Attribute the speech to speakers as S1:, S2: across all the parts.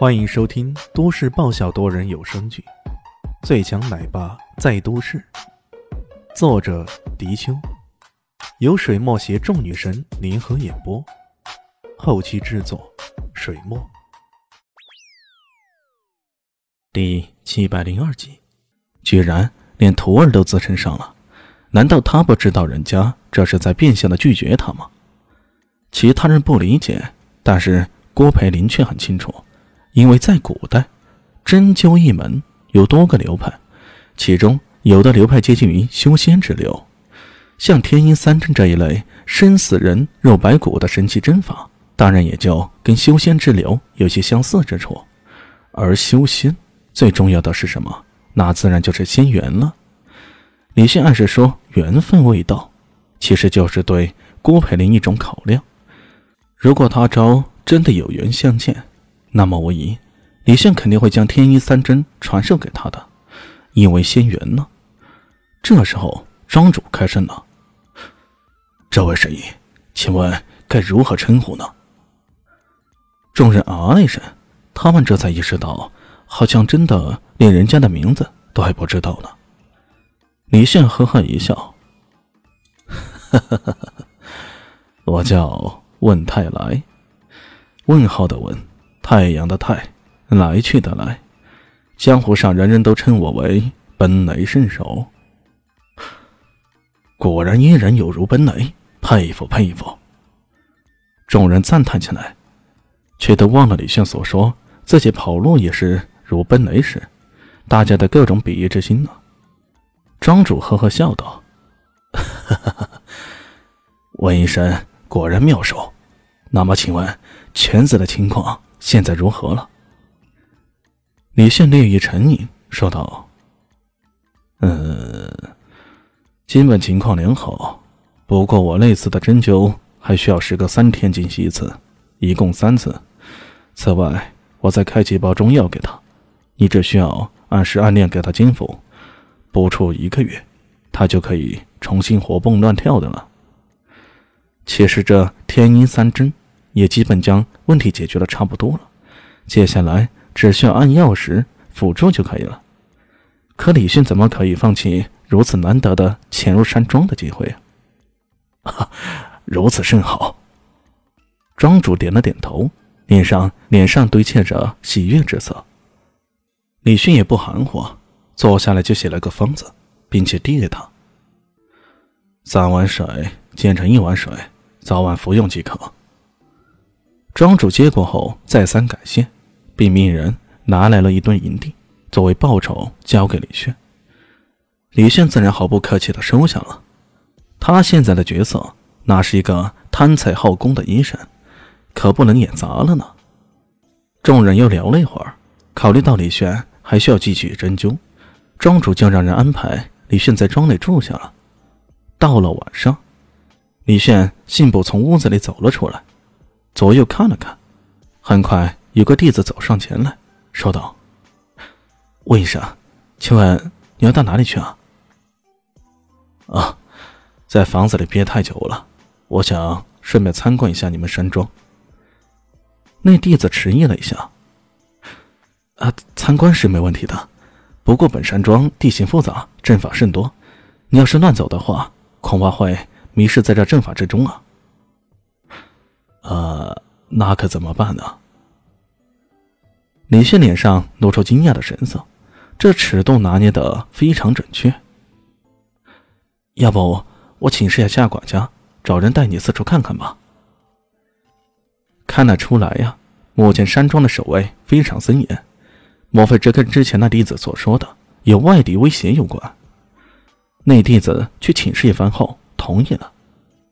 S1: 欢迎收听都市爆笑多人有声剧《最强奶爸在都市》，作者：迪秋，由水墨携众女神联合演播，后期制作：水墨。第七百零二集，居然连徒儿都自称上了，难道他不知道人家这是在变相的拒绝他吗？其他人不理解，但是郭培林却很清楚。因为在古代，针灸一门有多个流派，其中有的流派接近于修仙之流，像天阴三针这一类生死人肉白骨的神奇针法，当然也就跟修仙之流有些相似之处。而修仙最重要的是什么？那自然就是仙缘了。李现暗示说缘分未到，其实就是对郭培林一种考量。如果他朝真的有缘相见。那么无疑，李炫肯定会将天一三针传授给他的，因为仙缘呢。这时候，庄主开声了：“
S2: 这位神医，请问该如何称呼呢？”
S1: 众人啊了一声，他们这才意识到，好像真的连人家的名字都还不知道呢。李炫呵呵一笑：“
S2: 我叫问太来，问号的问。”太阳的太，来去的来，江湖上人人都称我为奔雷圣手。果然依然有如奔雷，佩服佩服！
S1: 众人赞叹起来，却都忘了李炫所说自己跑路也是如奔雷时，大家的各种鄙夷之心呢。庄主呵呵笑道：“
S2: 哈哈哈，温医生果然妙手。那么，请问犬子的情况？”现在如何了？
S1: 李县略一沉吟，说道：“
S2: 嗯，基本情况良好，不过我类似的针灸还需要时隔三天进行一次，一共三次。此外，我再开几包中药给他，你只需要按时按量给他煎服，不出一个月，他就可以重新活蹦乱跳的了。
S1: 其实这天阴三针。”也基本将问题解决的差不多了，接下来只需要按药时辅助就可以了。可李迅怎么可以放弃如此难得的潜入山庄的机会
S2: 啊？如此甚好。
S1: 庄主点了点头，脸上脸上堆砌着喜悦之色。李迅也不含糊，坐下来就写了个方子，并且递给他：
S2: 三碗水煎成一碗水，早晚服用即可。
S1: 庄主接过后，再三感谢，并命人拿来了一吨银锭作为报酬，交给李炫。李炫自然毫不客气地收下了。他现在的角色，那是一个贪财好功的医生，可不能演砸了呢。众人又聊了一会儿，考虑到李炫还需要继续针灸，庄主就让人安排李炫在庄内住下了。到了晚上，李炫信步从屋子里走了出来。左右看了看，很快有个弟子走上前来说道：“魏医生，请问你要到哪里去啊？”“
S2: 啊，在房子里憋太久了，我想顺便参观一下你们山庄。”
S1: 那弟子迟疑了一下：“啊，参观是没问题的，不过本山庄地形复杂，阵法甚多，你要是乱走的话，恐怕会迷失在这阵法之中啊。”
S2: 呃，那可怎么办呢？
S1: 李迅脸上露出惊讶的神色，这尺度拿捏的非常准确。要不我请示一下夏管家，找人带你四处看看吧。看得出来呀，目前山庄的守卫非常森严，莫非这跟之前那弟子所说的有外敌威胁有关？那弟子去请示一番后同意了，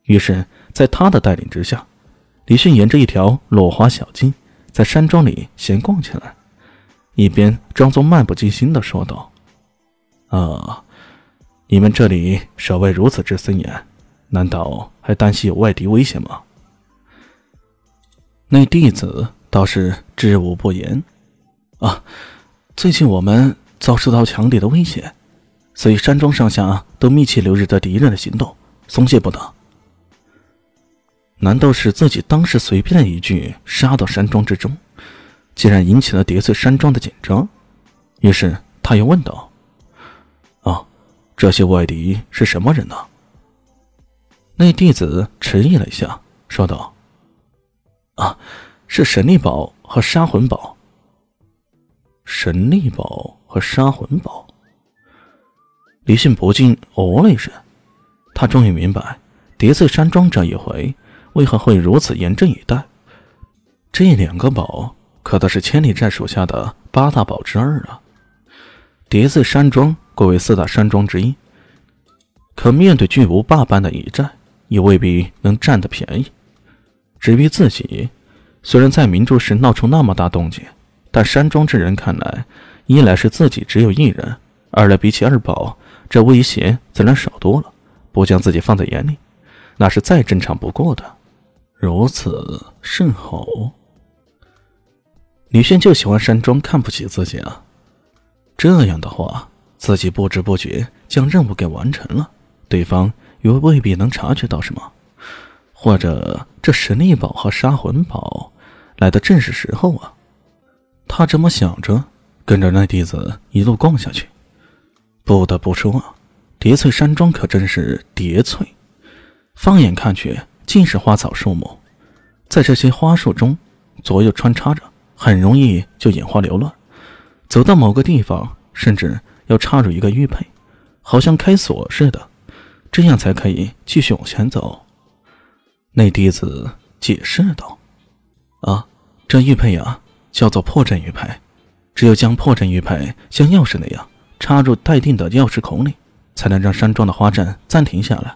S1: 于是，在他的带领之下。李迅沿着一条落花小径，在山庄里闲逛起来，一边装作漫不经心的说道：“
S2: 啊，你们这里守卫如此之森严，难道还担心有外敌危险吗？”
S1: 那弟子倒是知无不言：“啊，最近我们遭受到强敌的威胁，所以山庄上下都密切留意着敌人的行动，松懈不得。”难道是自己当时随便一句杀到山庄之中，竟然引起了叠翠山庄的紧张。于是他又问道：“啊，这些外敌是什么人呢？”那弟子迟疑了一下，说道：“啊，是神力宝和杀魂宝。神力宝和杀魂宝。”李信不禁哦了一声，他终于明白叠翠山庄这一回为何会如此严阵以待。这两个宝可都是千里寨属下的八大宝之二啊！叠翠山庄贵为四大山庄之一，可面对巨无霸般的一战。也未必能占得便宜。至于自己，虽然在明珠市闹出那么大动静，但山庄之人看来，一来是自己只有一人，二来比起二宝，这威胁自然少多了。不将自己放在眼里，那是再正常不过的。如此甚好。李轩就喜欢山庄看不起自己啊！这样的话，自己不知不觉将任务给完成了，对方。又未必能察觉到什么，或者这神力宝和杀魂宝来的正是时候啊！他这么想着，跟着那弟子一路逛下去。不得不说啊，叠翠山庄可真是叠翠，放眼看去尽是花草树木，在这些花树中左右穿插着，很容易就眼花缭乱。走到某个地方，甚至要插入一个玉佩，好像开锁似的。这样才可以继续往前走。那弟子解释道：“啊，这玉佩呀，叫做破阵玉佩。只有将破阵玉佩像钥匙那样插入待定的钥匙孔里，才能让山庄的花阵暂停下来。”